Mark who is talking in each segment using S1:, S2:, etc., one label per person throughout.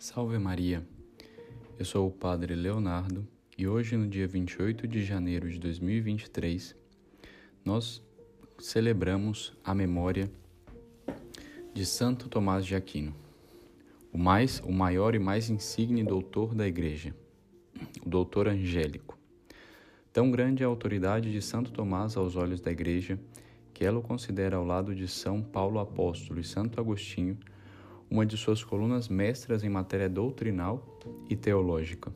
S1: Salve Maria! Eu sou o Padre Leonardo e hoje, no dia 28 de janeiro de 2023, nós celebramos a memória de Santo Tomás de Aquino, o mais, o maior e mais insigne doutor da Igreja, o doutor angélico. Tão grande é a autoridade de Santo Tomás aos olhos da Igreja que ela o considera ao lado de São Paulo Apóstolo e Santo Agostinho uma de suas colunas mestras em matéria doutrinal e teológica.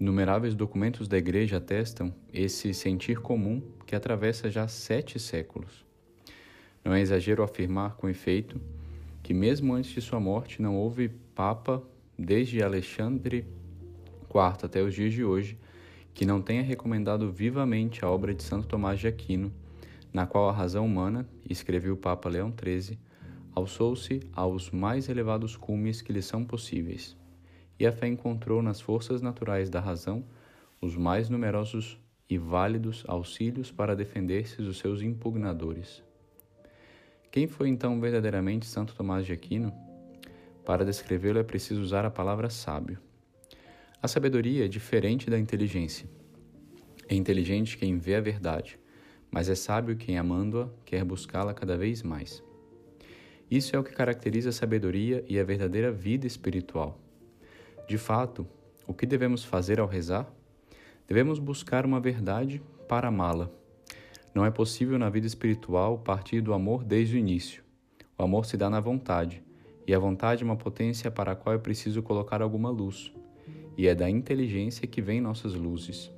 S1: Inumeráveis documentos da Igreja atestam esse sentir comum que atravessa já sete séculos. Não é exagero afirmar, com efeito, que mesmo antes de sua morte não houve Papa, desde Alexandre IV até os dias de hoje, que não tenha recomendado vivamente a obra de Santo Tomás de Aquino, na qual a razão humana, escreveu o Papa Leão XIII, alçou-se aos mais elevados cumes que lhe são possíveis, e a fé encontrou nas forças naturais da razão os mais numerosos e válidos auxílios para defender-se dos seus impugnadores. Quem foi então verdadeiramente Santo Tomás de Aquino? Para descrevê-lo é preciso usar a palavra sábio. A sabedoria é diferente da inteligência. É inteligente quem vê a verdade, mas é sábio quem, amando-a, quer buscá-la cada vez mais. Isso é o que caracteriza a sabedoria e a verdadeira vida espiritual. De fato, o que devemos fazer ao rezar? Devemos buscar uma verdade para amá-la. Não é possível na vida espiritual partir do amor desde o início. O amor se dá na vontade, e a vontade é uma potência para a qual é preciso colocar alguma luz, e é da inteligência que vêm nossas luzes.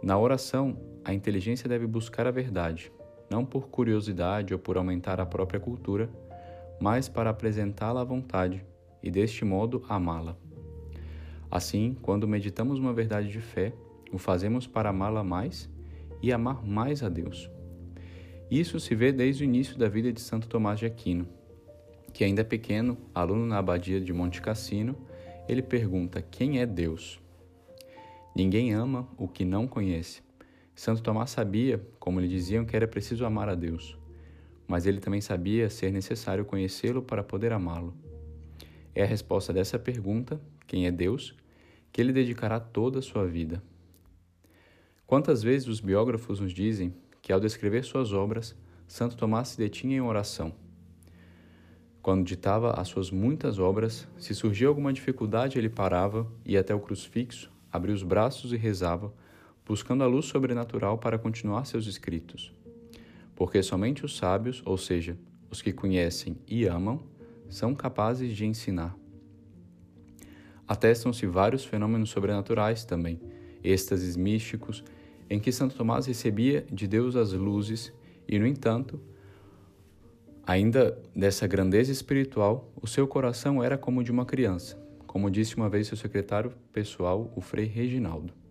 S1: Na oração, a inteligência deve buscar a verdade, não por curiosidade ou por aumentar a própria cultura, mas para apresentá-la à vontade e deste modo amá-la. Assim, quando meditamos uma verdade de fé, o fazemos para amá-la mais e amar mais a Deus. Isso se vê desde o início da vida de Santo Tomás de Aquino, que ainda pequeno, aluno na abadia de Monte Cassino, ele pergunta: Quem é Deus? Ninguém ama o que não conhece, Santo Tomás sabia, como lhe diziam, que era preciso amar a Deus, mas ele também sabia ser necessário conhecê-lo para poder amá-lo. É a resposta dessa pergunta, quem é Deus, que ele dedicará toda a sua vida. Quantas vezes os biógrafos nos dizem que, ao descrever suas obras, Santo Tomás se detinha em oração. Quando ditava as suas muitas obras, se surgia alguma dificuldade, ele parava, ia até o crucifixo, abria os braços e rezava buscando a luz sobrenatural para continuar seus escritos. Porque somente os sábios, ou seja, os que conhecem e amam, são capazes de ensinar. Atestam-se vários fenômenos sobrenaturais também, êxtases místicos, em que Santo Tomás recebia de Deus as luzes e, no entanto, ainda dessa grandeza espiritual, o seu coração era como de uma criança, como disse uma vez seu secretário pessoal, o Frei Reginaldo.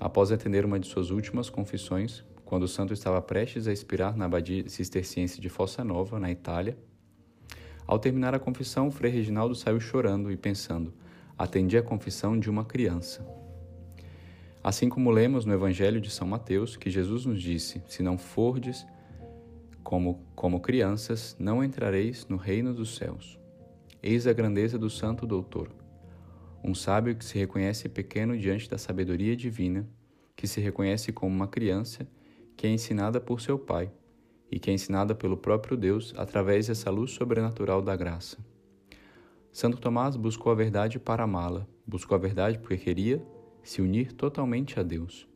S1: Após atender uma de suas últimas confissões, quando o santo estava prestes a expirar na abadia cisterciense de Fossa Nova, na Itália, ao terminar a confissão, Frei Reginaldo saiu chorando e pensando: atendi a confissão de uma criança. Assim como lemos no Evangelho de São Mateus que Jesus nos disse: Se não fordes como, como crianças, não entrareis no reino dos céus. Eis a grandeza do Santo Doutor um sábio que se reconhece pequeno diante da sabedoria divina, que se reconhece como uma criança que é ensinada por seu Pai e que é ensinada pelo próprio Deus através dessa luz sobrenatural da graça. Santo Tomás buscou a verdade para amá-la, buscou a verdade porque queria se unir totalmente a Deus.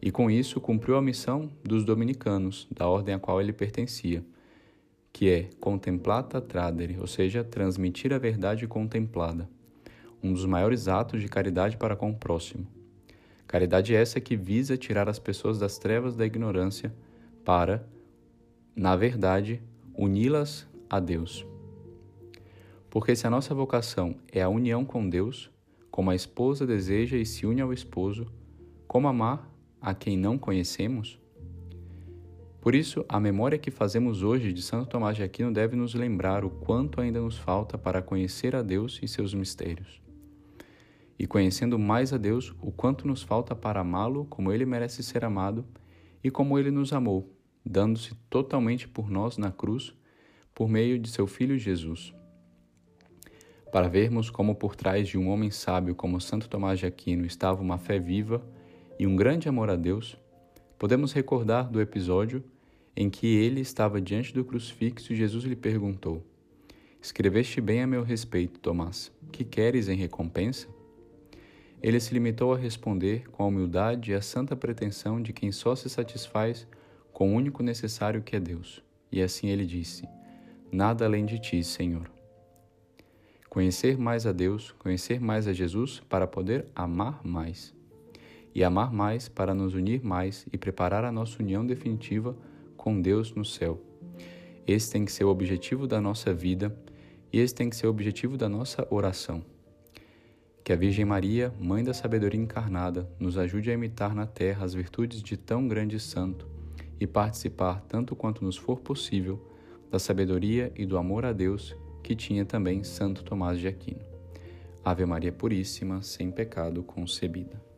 S1: E com isso cumpriu a missão dos dominicanos, da ordem a qual ele pertencia, que é contemplata tradere, ou seja, transmitir a verdade contemplada um dos maiores atos de caridade para com o próximo. Caridade essa que visa tirar as pessoas das trevas da ignorância para, na verdade, uni-las a Deus. Porque se a nossa vocação é a união com Deus, como a esposa deseja e se une ao esposo, como amar a quem não conhecemos? Por isso, a memória que fazemos hoje de Santo Tomás de Aquino deve nos lembrar o quanto ainda nos falta para conhecer a Deus e seus mistérios e conhecendo mais a Deus, o quanto nos falta para amá-lo como ele merece ser amado e como ele nos amou, dando-se totalmente por nós na cruz, por meio de seu Filho Jesus. Para vermos como por trás de um homem sábio como Santo Tomás de Aquino estava uma fé viva e um grande amor a Deus, podemos recordar do episódio em que ele estava diante do crucifixo e Jesus lhe perguntou: Escreveste bem a meu respeito, Tomás. Que queres em recompensa? Ele se limitou a responder com a humildade e a santa pretensão de quem só se satisfaz com o único necessário que é Deus. E assim ele disse: Nada além de ti, Senhor. Conhecer mais a Deus, conhecer mais a Jesus para poder amar mais. E amar mais para nos unir mais e preparar a nossa união definitiva com Deus no céu. Esse tem que ser o objetivo da nossa vida e esse tem que ser o objetivo da nossa oração. Que a Virgem Maria, Mãe da Sabedoria encarnada, nos ajude a imitar na terra as virtudes de tão grande santo e participar, tanto quanto nos for possível, da sabedoria e do amor a Deus que tinha também Santo Tomás de Aquino. Ave Maria Puríssima, sem pecado concebida.